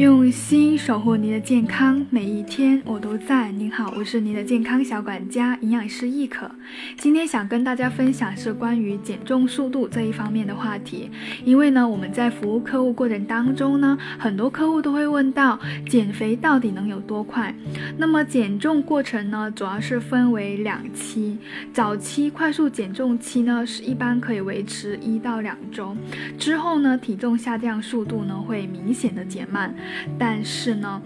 用心守护您的健康，每一天我都在。您好，我是您的健康小管家，营养师易可。今天想跟大家分享是关于减重速度这一方面的话题。因为呢，我们在服务客户过程当中呢，很多客户都会问到减肥到底能有多快？那么减重过程呢，主要是分为两期。早期快速减重期呢，是一般可以维持一到两周，之后呢，体重下降速度呢会明显的减慢。但是呢，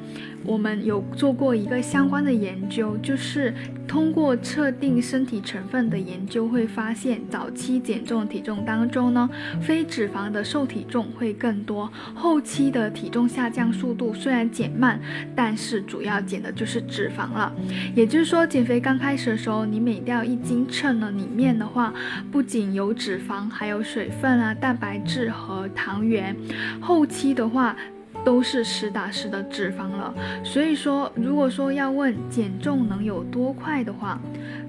我们有做过一个相关的研究，就是通过测定身体成分的研究，会发现早期减重体重当中呢，非脂肪的瘦体重会更多。后期的体重下降速度虽然减慢，但是主要减的就是脂肪了。也就是说，减肥刚开始的时候，你每掉一斤秤呢，里面的话不仅有脂肪，还有水分啊、蛋白质和糖原。后期的话，都是实打实的脂肪了，所以说，如果说要问减重能有多快的话，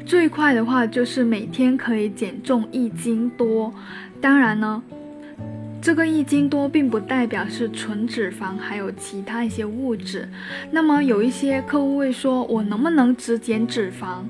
最快的话就是每天可以减重一斤多。当然呢，这个一斤多并不代表是纯脂肪，还有其他一些物质。那么有一些客户会说，我能不能只减脂肪？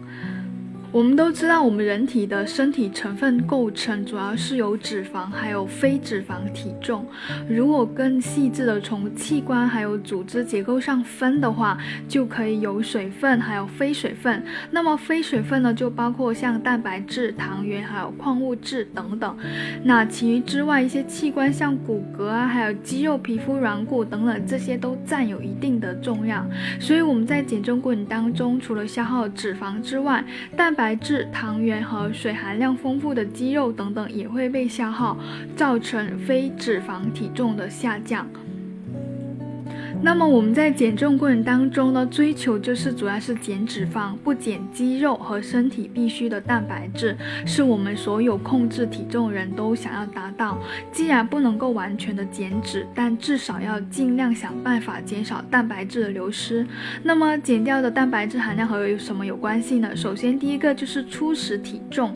我们都知道，我们人体的身体成分构成主要是由脂肪还有非脂肪体重。如果更细致的从器官还有组织结构上分的话，就可以有水分还有非水分。那么非水分呢，就包括像蛋白质、糖原还有矿物质等等。那其余之外，一些器官像骨骼啊，还有肌肉、皮肤、软骨等等，这些都占有一定的重量。所以我们在减重过程当中，除了消耗脂肪之外，蛋白。来自、糖原和水含量丰富的肌肉等等也会被消耗，造成非脂肪体重的下降。那么我们在减重过程当中呢，追求就是主要是减脂肪，不减肌肉和身体必需的蛋白质，是我们所有控制体重人都想要达到。既然不能够完全的减脂，但至少要尽量想办法减少蛋白质的流失。那么减掉的蛋白质含量和有什么有关系呢？首先第一个就是初始体重。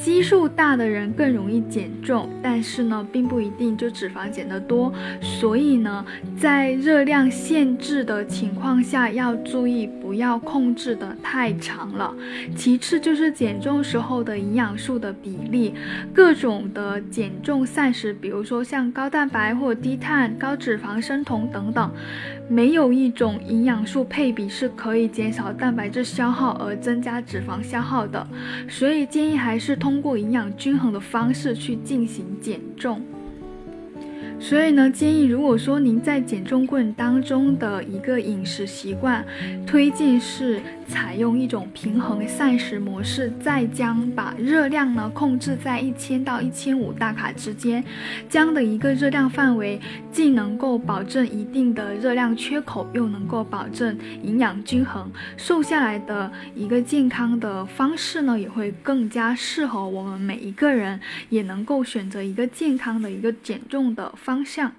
基数大的人更容易减重，但是呢，并不一定就脂肪减得多。所以呢，在热量限制的情况下，要注意不要控制的太长了。其次就是减重时候的营养素的比例，各种的减重膳食，比如说像高蛋白或低碳、高脂肪、生酮等等，没有一种营养素配比是可以减少蛋白质消耗而增加脂肪消耗的。所以建议还是。通过营养均衡的方式去进行减重。所以呢，建议如果说您在减重过程当中的一个饮食习惯，推荐是采用一种平衡膳食模式，再将把热量呢控制在一千到一千五大卡之间，这样的一个热量范围，既能够保证一定的热量缺口，又能够保证营养均衡，瘦下来的一个健康的方式呢，也会更加适合我们每一个人，也能够选择一个健康的一个减重的方。向。